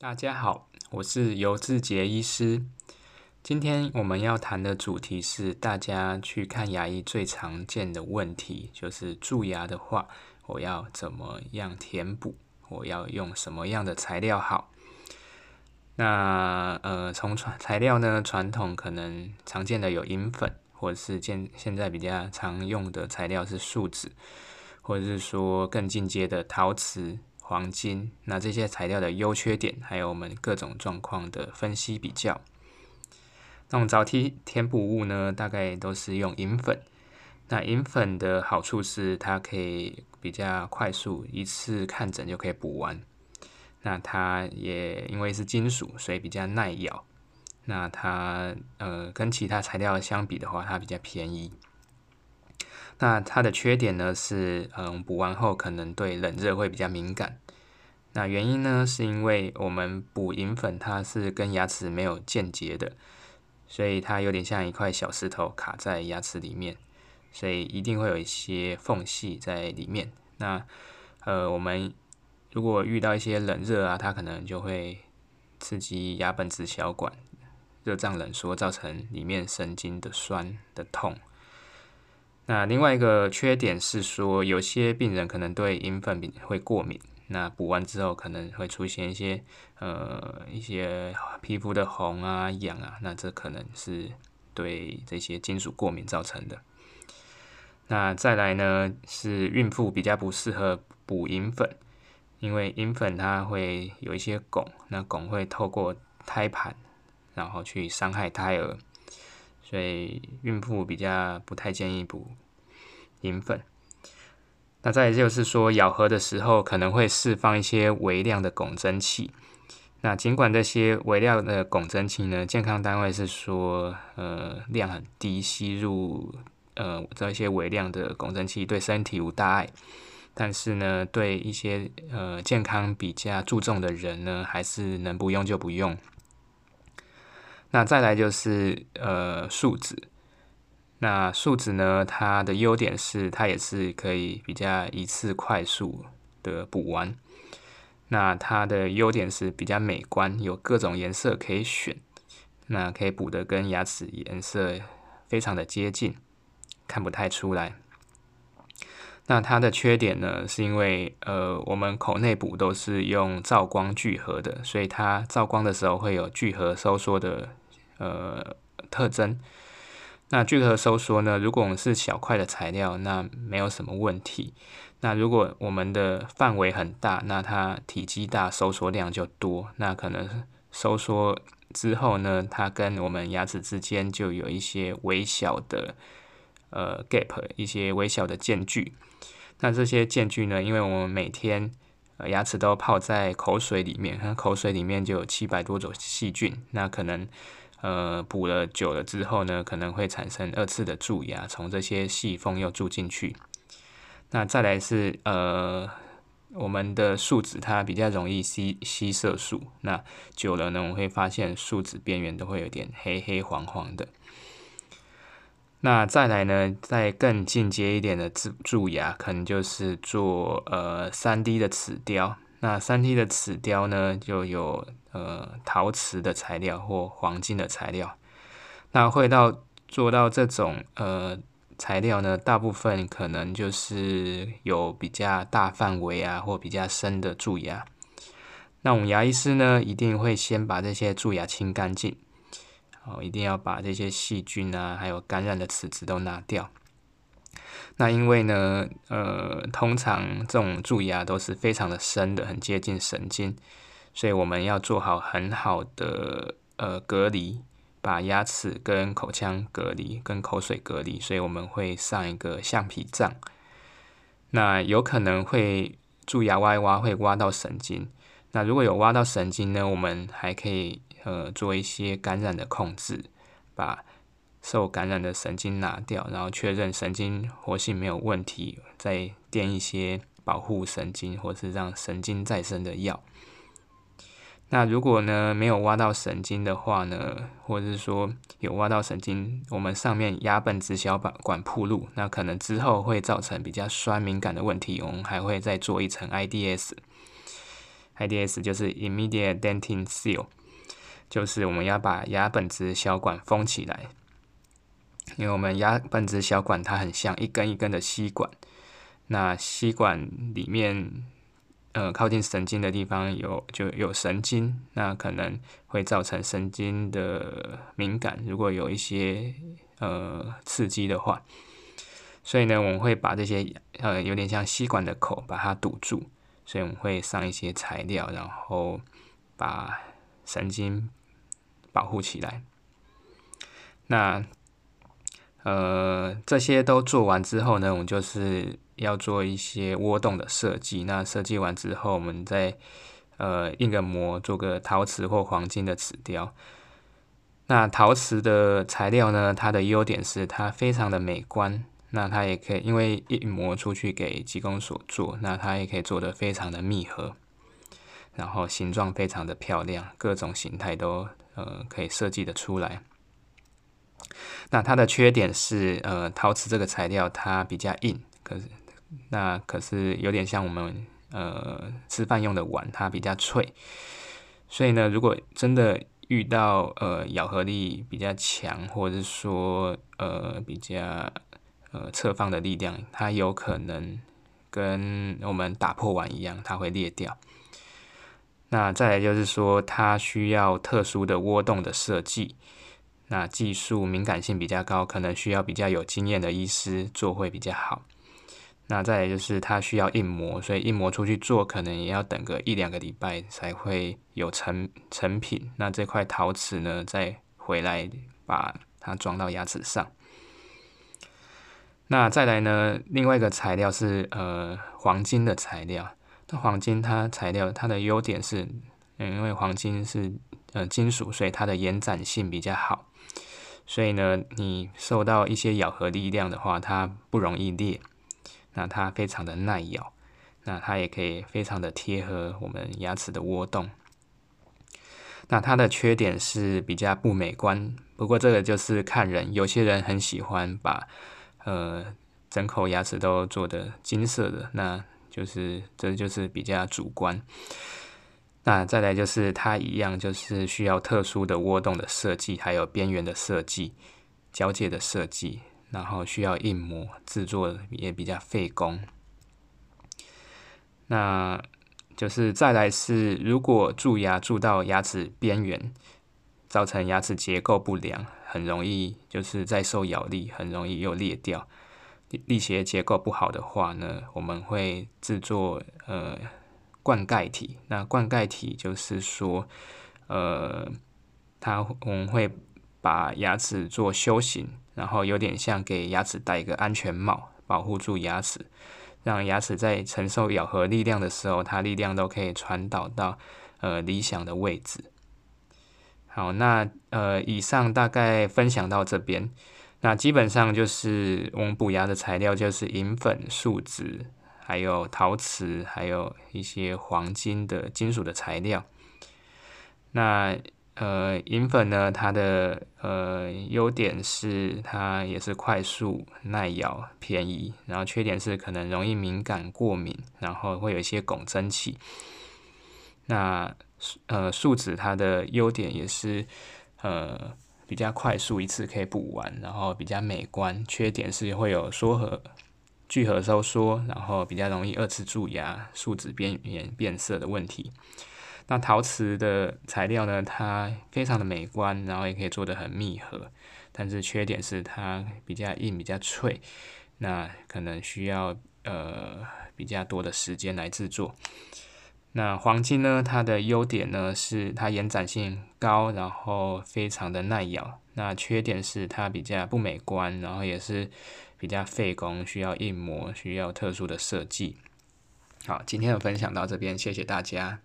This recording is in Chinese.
大家好，我是尤志杰医师。今天我们要谈的主题是大家去看牙医最常见的问题，就是蛀牙的话，我要怎么样填补？我要用什么样的材料好？那呃，从传材料呢，传统可能常见的有银粉，或者是现现在比较常用的材料是树脂，或者是说更进阶的陶瓷。黄金，那这些材料的优缺点，还有我们各种状况的分析比较。那我们早期填补物呢，大概都是用银粉。那银粉的好处是它可以比较快速一次看诊就可以补完。那它也因为是金属，所以比较耐咬。那它呃跟其他材料相比的话，它比较便宜。那它的缺点呢是，嗯，补完后可能对冷热会比较敏感。那原因呢，是因为我们补银粉，它是跟牙齿没有间接的，所以它有点像一块小石头卡在牙齿里面，所以一定会有一些缝隙在里面。那呃，我们如果遇到一些冷热啊，它可能就会刺激牙本质小管热胀冷缩，造成里面神经的酸的痛。那另外一个缺点是说，有些病人可能对银粉会过敏，那补完之后可能会出现一些呃一些皮肤的红啊、痒啊，那这可能是对这些金属过敏造成的。那再来呢，是孕妇比较不适合补银粉，因为银粉它会有一些汞，那汞会透过胎盘，然后去伤害胎儿。所以孕妇比较不太建议补银粉。那再就是说，咬合的时候可能会释放一些微量的汞蒸气。那尽管这些微量的汞蒸气呢，健康单位是说，呃，量很低，吸入呃这些微量的汞蒸气对身体无大碍。但是呢，对一些呃健康比较注重的人呢，还是能不用就不用。那再来就是呃树脂，那树脂呢，它的优点是它也是可以比较一次快速的补完。那它的优点是比较美观，有各种颜色可以选，那可以补的跟牙齿颜色非常的接近，看不太出来。那它的缺点呢，是因为呃我们口内补都是用照光聚合的，所以它照光的时候会有聚合收缩的。呃，特征。那聚合收缩呢？如果我们是小块的材料，那没有什么问题。那如果我们的范围很大，那它体积大，收缩量就多。那可能收缩之后呢，它跟我们牙齿之间就有一些微小的呃 gap，一些微小的间距。那这些间距呢，因为我们每天呃牙齿都泡在口水里面，那口水里面就有七百多种细菌，那可能。呃，补了久了之后呢，可能会产生二次的蛀牙，从这些细缝又蛀进去。那再来是呃，我们的树脂它比较容易吸吸色素，那久了呢，我们会发现树脂边缘都会有点黑黑黄黄的。那再来呢，再更进阶一点的蛀蛀牙，可能就是做呃三 D 的齿雕。那三 D 的齿雕呢，就有呃陶瓷的材料或黄金的材料。那会到做到这种呃材料呢，大部分可能就是有比较大范围啊，或比较深的蛀牙。那我们牙医师呢，一定会先把这些蛀牙清干净，哦，一定要把这些细菌啊，还有感染的齿子都拿掉。那因为呢，呃，通常这种蛀牙都是非常的深的，很接近神经，所以我们要做好很好的呃隔离，把牙齿跟口腔隔离，跟口水隔离，所以我们会上一个橡皮杖。那有可能会蛀牙挖一挖会挖到神经，那如果有挖到神经呢，我们还可以呃做一些感染的控制，把。受感染的神经拿掉，然后确认神经活性没有问题，再垫一些保护神经或是让神经再生的药。那如果呢没有挖到神经的话呢，或者是说有挖到神经，我们上面牙本质小管管铺路，那可能之后会造成比较酸敏感的问题。我们还会再做一层 IDS。IDS 就是 Immediate Dentin Seal，就是我们要把牙本质小管封起来。因为我们牙本质小管它很像一根一根的吸管，那吸管里面，呃，靠近神经的地方有就有神经，那可能会造成神经的敏感。如果有一些呃刺激的话，所以呢，我们会把这些呃有点像吸管的口把它堵住，所以我们会上一些材料，然后把神经保护起来。那呃，这些都做完之后呢，我们就是要做一些窝洞的设计。那设计完之后，我们再呃印个模，做个陶瓷或黄金的瓷雕。那陶瓷的材料呢，它的优点是它非常的美观。那它也可以因为印模出去给技工所做，那它也可以做的非常的密合，然后形状非常的漂亮，各种形态都呃可以设计的出来。那它的缺点是，呃，陶瓷这个材料它比较硬，可是那可是有点像我们呃吃饭用的碗，它比较脆。所以呢，如果真的遇到呃咬合力比较强，或者是说呃比较呃侧方的力量，它有可能跟我们打破碗一样，它会裂掉。那再来就是说，它需要特殊的窝洞的设计。那技术敏感性比较高，可能需要比较有经验的医师做会比较好。那再来就是它需要印模，所以印模出去做可能也要等个一两个礼拜才会有成成品。那这块陶瓷呢，再回来把它装到牙齿上。那再来呢，另外一个材料是呃黄金的材料。那黄金它材料它的优点是，嗯，因为黄金是呃金属，所以它的延展性比较好。所以呢，你受到一些咬合力量的话，它不容易裂。那它非常的耐咬，那它也可以非常的贴合我们牙齿的窝洞。那它的缺点是比较不美观，不过这个就是看人，有些人很喜欢把呃整口牙齿都做的金色的，那就是这就是比较主观。那再来就是它一样，就是需要特殊的窝洞的设计，还有边缘的设计、交界的设计，然后需要印模制作也比较费工。那就是再来是，如果蛀牙蛀到牙齿边缘，造成牙齿结构不良，很容易就是再受咬力，很容易又裂掉。力学结构不好的话呢，我们会制作呃。灌溉体，那灌溉体就是说，呃，它我们会把牙齿做修形，然后有点像给牙齿戴一个安全帽，保护住牙齿，让牙齿在承受咬合力量的时候，它力量都可以传导到呃理想的位置。好，那呃，以上大概分享到这边，那基本上就是我们补牙的材料就是银粉、树脂。还有陶瓷，还有一些黄金的金属的材料。那呃，银粉呢，它的呃优点是它也是快速、耐咬、便宜。然后缺点是可能容易敏感、过敏，然后会有一些汞蒸气。那呃，树脂它的优点也是呃比较快速，一次可以补完，然后比较美观。缺点是会有缩合。聚合收缩，然后比较容易二次蛀牙、树脂边缘变色的问题。那陶瓷的材料呢，它非常的美观，然后也可以做的很密合，但是缺点是它比较硬、比较脆，那可能需要呃比较多的时间来制作。那黄金呢，它的优点呢是它延展性高，然后非常的耐咬。那缺点是它比较不美观，然后也是。比较费工，需要硬磨，需要特殊的设计。好，今天的分享到这边，谢谢大家。